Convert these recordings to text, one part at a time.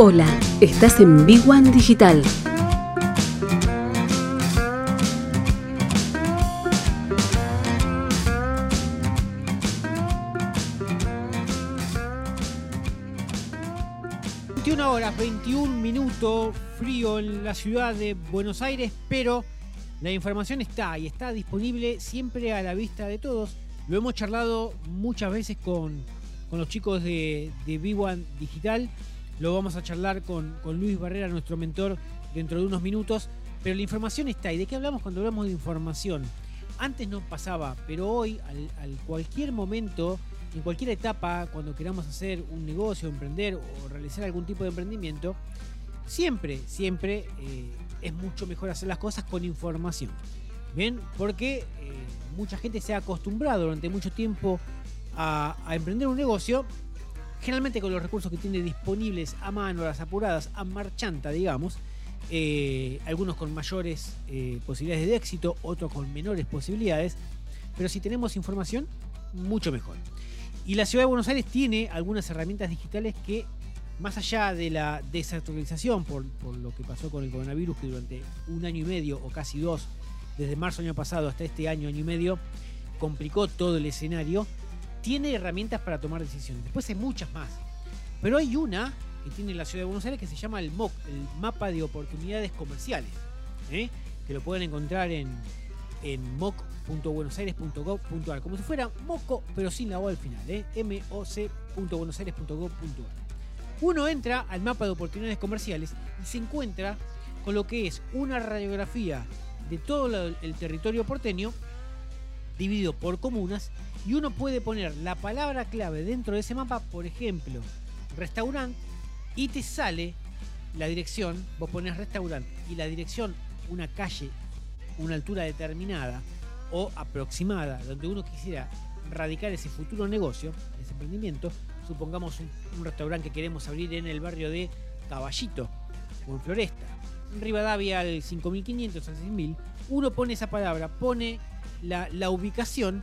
Hola, estás en Big One Digital. horas 21 minutos, frío en la ciudad de Buenos Aires, pero la información está y está disponible siempre a la vista de todos. Lo hemos charlado muchas veces con, los chicos de, de B1 Digital. Lo vamos a charlar con, Luis Barrera, nuestro mentor, dentro de unos minutos. Pero la información está. ¿Y de qué hablamos cuando hablamos de información? Antes no pasaba, pero hoy, al, cualquier momento, en cualquier etapa, cuando queramos hacer un negocio, emprender o realizar algún tipo de emprendimiento, siempre, siempre eh, es mucho mejor hacer las cosas con información. Bien, porque eh, mucha gente se ha acostumbrado durante mucho tiempo a, emprender un negocio, generalmente con los recursos que tiene disponibles a mano, las apuradas, a marchanta, digamos. Eh, algunos con mayores eh, posibilidades de éxito, otros con menores posibilidades. Pero si tenemos información, mucho mejor. Y la ciudad de Buenos Aires tiene algunas herramientas digitales que, más allá de la desactualización por, por lo que pasó con el coronavirus, que durante un año y medio o casi dos desde marzo año pasado hasta este año, año y medio, complicó todo el escenario, tiene herramientas para tomar decisiones. Después hay muchas más. Pero hay una que tiene la ciudad de Buenos Aires que se llama el MOC, el Mapa de Oportunidades Comerciales, ¿eh? que lo pueden encontrar en, en moc.buenosaires.gov.ar, como si fuera moco, pero sin la O al final, ¿eh? moc.buenosaires.gov.ar. Uno entra al mapa de oportunidades comerciales y se encuentra con lo que es una radiografía de todo el territorio porteño, dividido por comunas, y uno puede poner la palabra clave dentro de ese mapa, por ejemplo, restaurante, y te sale la dirección, vos pones restaurante y la dirección, una calle, una altura determinada o aproximada, donde uno quisiera radicar ese futuro negocio, ese emprendimiento, supongamos un, restaurante que queremos abrir en el barrio de Caballito o en Floresta Rivadavia al 5500, al 6000, uno pone esa palabra, pone la, ubicación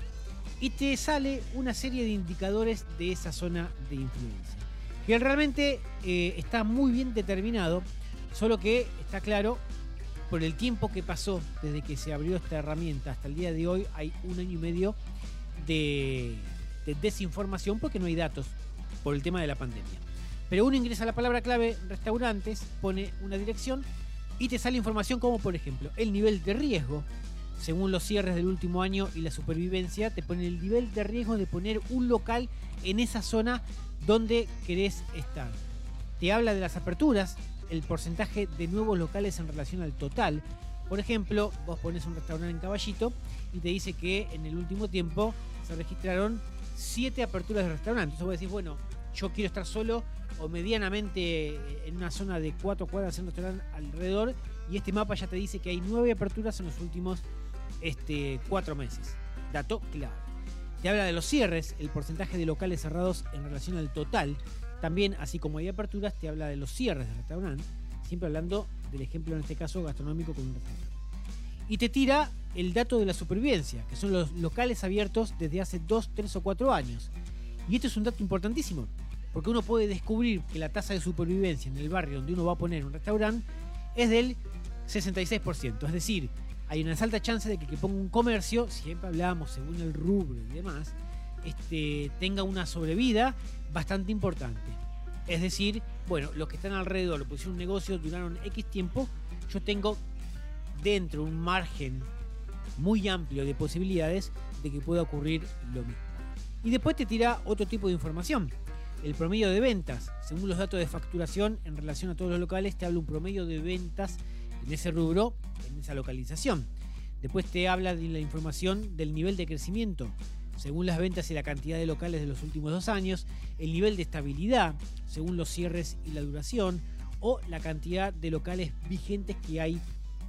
y te sale una serie de indicadores de esa zona de influencia. Que realmente eh, está muy bien determinado, solo que está claro, por el tiempo que pasó desde que se abrió esta herramienta hasta el día de hoy, hay un año y medio de, de desinformación porque no hay datos por el tema de la pandemia. Pero uno ingresa la palabra clave restaurantes, pone una dirección y te sale información como por ejemplo el nivel de riesgo. Según los cierres del último año y la supervivencia, te pone el nivel de riesgo de poner un local en esa zona donde querés estar. Te habla de las aperturas, el porcentaje de nuevos locales en relación al total. Por ejemplo, vos pones un restaurante en Caballito y te dice que en el último tiempo se registraron 7 aperturas de restaurantes. Entonces vos decís, bueno, yo quiero estar solo o medianamente en una zona de cuatro cuadras en restaurante alrededor y este mapa ya te dice que hay nueve aperturas en los últimos este, cuatro meses. Dato clave. Te habla de los cierres, el porcentaje de locales cerrados en relación al total. También, así como hay aperturas, te habla de los cierres de restaurante. Siempre hablando del ejemplo, en este caso, gastronómico con un restaurante. Y te tira el dato de la supervivencia, que son los locales abiertos desde hace dos, tres o cuatro años. Y esto es un dato importantísimo, porque uno puede descubrir que la tasa de supervivencia en el barrio donde uno va a poner un restaurante es del 66%. Es decir, hay una alta chance de que que ponga un comercio, siempre hablamos según el rubro y demás, este, tenga una sobrevida bastante importante. Es decir, bueno, los que están alrededor, lo pusieron un negocio, duraron X tiempo, yo tengo dentro un margen muy amplio de posibilidades de que pueda ocurrir lo mismo. Y después te tira otro tipo de información el promedio de ventas. Según los datos de facturación en relación a todos los locales, te habla un promedio de ventas en ese rubro, en esa localización. Después te habla de la información del nivel de crecimiento, según las ventas y la cantidad de locales de los últimos dos años, el nivel de estabilidad, según los cierres y la duración, o la cantidad de locales vigentes que hay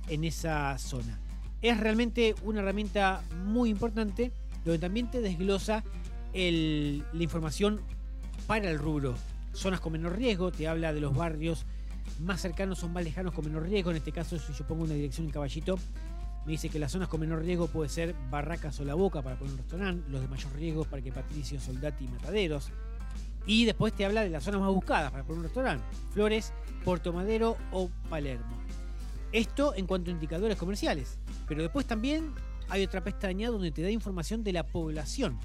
en esa zona. Es realmente una herramienta muy importante, donde también te desglosa la información para el rubro. Zonas con menor riesgo, te habla de los barrios más cercanos o más lejanos con menor riesgo. En este caso, si yo pongo una dirección en Caballito, me dice que las zonas con menor riesgo puede ser Barracas o La Boca para poner un restaurante, los de mayor riesgo para que Patricio, Soldati y Mataderos. Y después te habla de las zonas más buscadas para poner un restaurante. Flores, Puerto Madero o Palermo. Esto en cuanto a indicadores comerciales. Pero después también hay otra pestaña donde te da información de la población,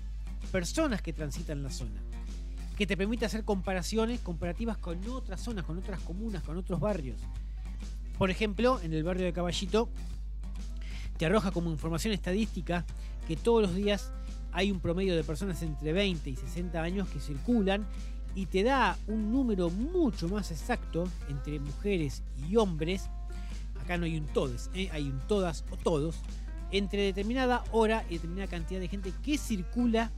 personas que transitan la zona, que te permite hacer comparaciones comparativas con otras zonas, con otras comunas, con otros barrios. Por ejemplo, en el barrio de Caballito te arroja como información estadística que todos los días hay un promedio de personas entre 20 y 60 años que circulan y te da un número mucho más exacto entre mujeres y hombres. Acá no hay un todes, ¿eh? hay un todas o todos. Entre determinada hora y determinada cantidad de gente que circula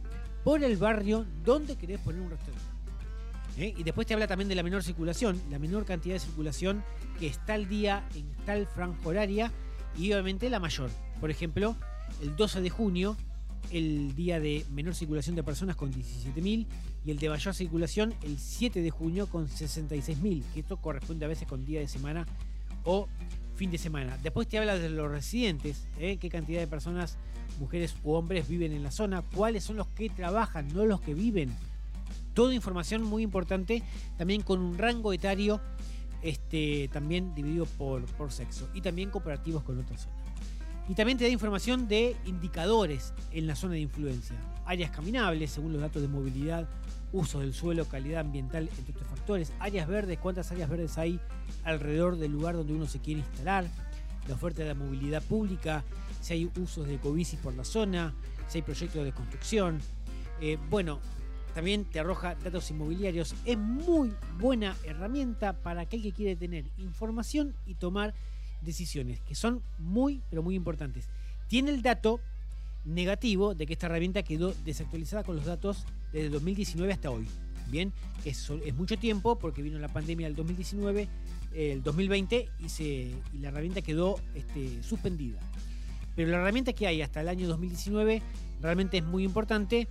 por el barrio donde querés poner un restaurante. ¿eh? Y después te habla también de la menor circulación, la menor cantidad de circulación que está al día en tal franja horaria y obviamente la mayor. Por ejemplo, el 12 de junio el día de menor circulación de personas con 17.000 y el de mayor circulación el 7 de junio con 66.000, que esto corresponde a veces con día de semana o fin de semana. Después te habla de los residentes, ¿eh? qué cantidad de personas, mujeres u hombres viven en la zona, cuáles son los que trabajan, no los que viven. Toda información muy importante, también con un rango etario, este, también dividido por, por sexo y también comparativos con otras zonas. Y también te da información de indicadores en la zona de influencia. Áreas caminables, según los datos de movilidad, uso del suelo, calidad ambiental, entre otros factores. Áreas verdes, cuántas áreas verdes hay alrededor del lugar donde uno se quiere instalar. La oferta de movilidad pública, si hay usos de ecobicis por la zona, si hay proyectos de construcción. Eh, bueno, también te arroja datos inmobiliarios. Es muy buena herramienta para aquel que quiere tener información y tomar decisiones que son muy, pero muy importantes. Tiene el dato negativo de que esta herramienta quedó desactualizada con los datos desde 2019 hasta hoy. Bien, es, es mucho tiempo porque vino la pandemia del 2019, el 2020 y, se, la herramienta quedó este, suspendida. Pero la herramienta que hay hasta el año 2019 realmente es muy importante.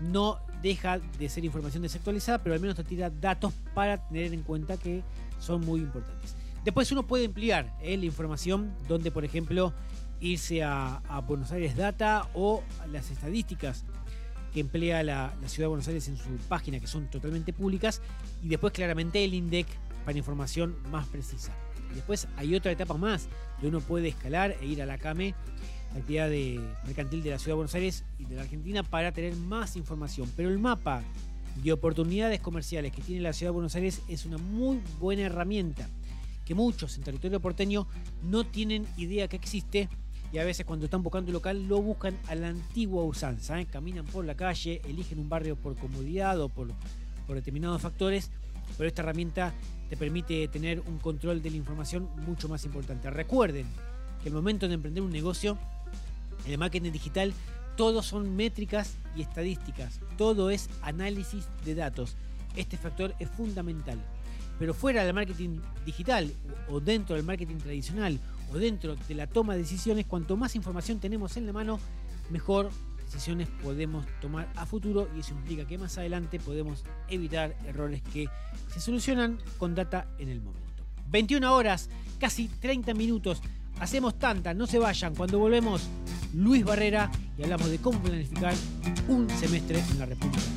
No deja de ser información desactualizada, pero al menos te tira datos para tener en cuenta que son muy importantes. Después uno puede ampliar eh, la información donde, por ejemplo, irse a, Buenos Aires Data o las estadísticas que emplea la, Ciudad de Buenos Aires en su página, que son totalmente públicas, y después claramente el INDEC para información más precisa. Después hay otra etapa más, que uno puede escalar e ir a la CAME, la actividad de mercantil de la Ciudad de Buenos Aires y de la Argentina, para tener más información. Pero el mapa de oportunidades comerciales que tiene la Ciudad de Buenos Aires es una muy buena herramienta que muchos en territorio porteño no tienen idea que existe y a veces cuando están buscando un local lo buscan a la antigua usanza. ¿eh? Caminan por la calle, eligen un barrio por comodidad o por, por determinados factores, pero esta herramienta te permite tener un control de la información mucho más importante. Recuerden que el momento de emprender un negocio, en el marketing digital, todo son métricas y estadísticas, todo es análisis de datos. Este factor es fundamental. Pero fuera del marketing digital o dentro del marketing tradicional o dentro de la toma de decisiones, cuanto más información tenemos en la mano, mejor decisiones podemos tomar a futuro y eso implica que más adelante podemos evitar errores que se solucionan con data en el momento. 21 horas, casi 30 minutos. Hacemos tanta, no se vayan. Cuando volvemos, Luis Barrera y hablamos de cómo planificar un semestre en la República.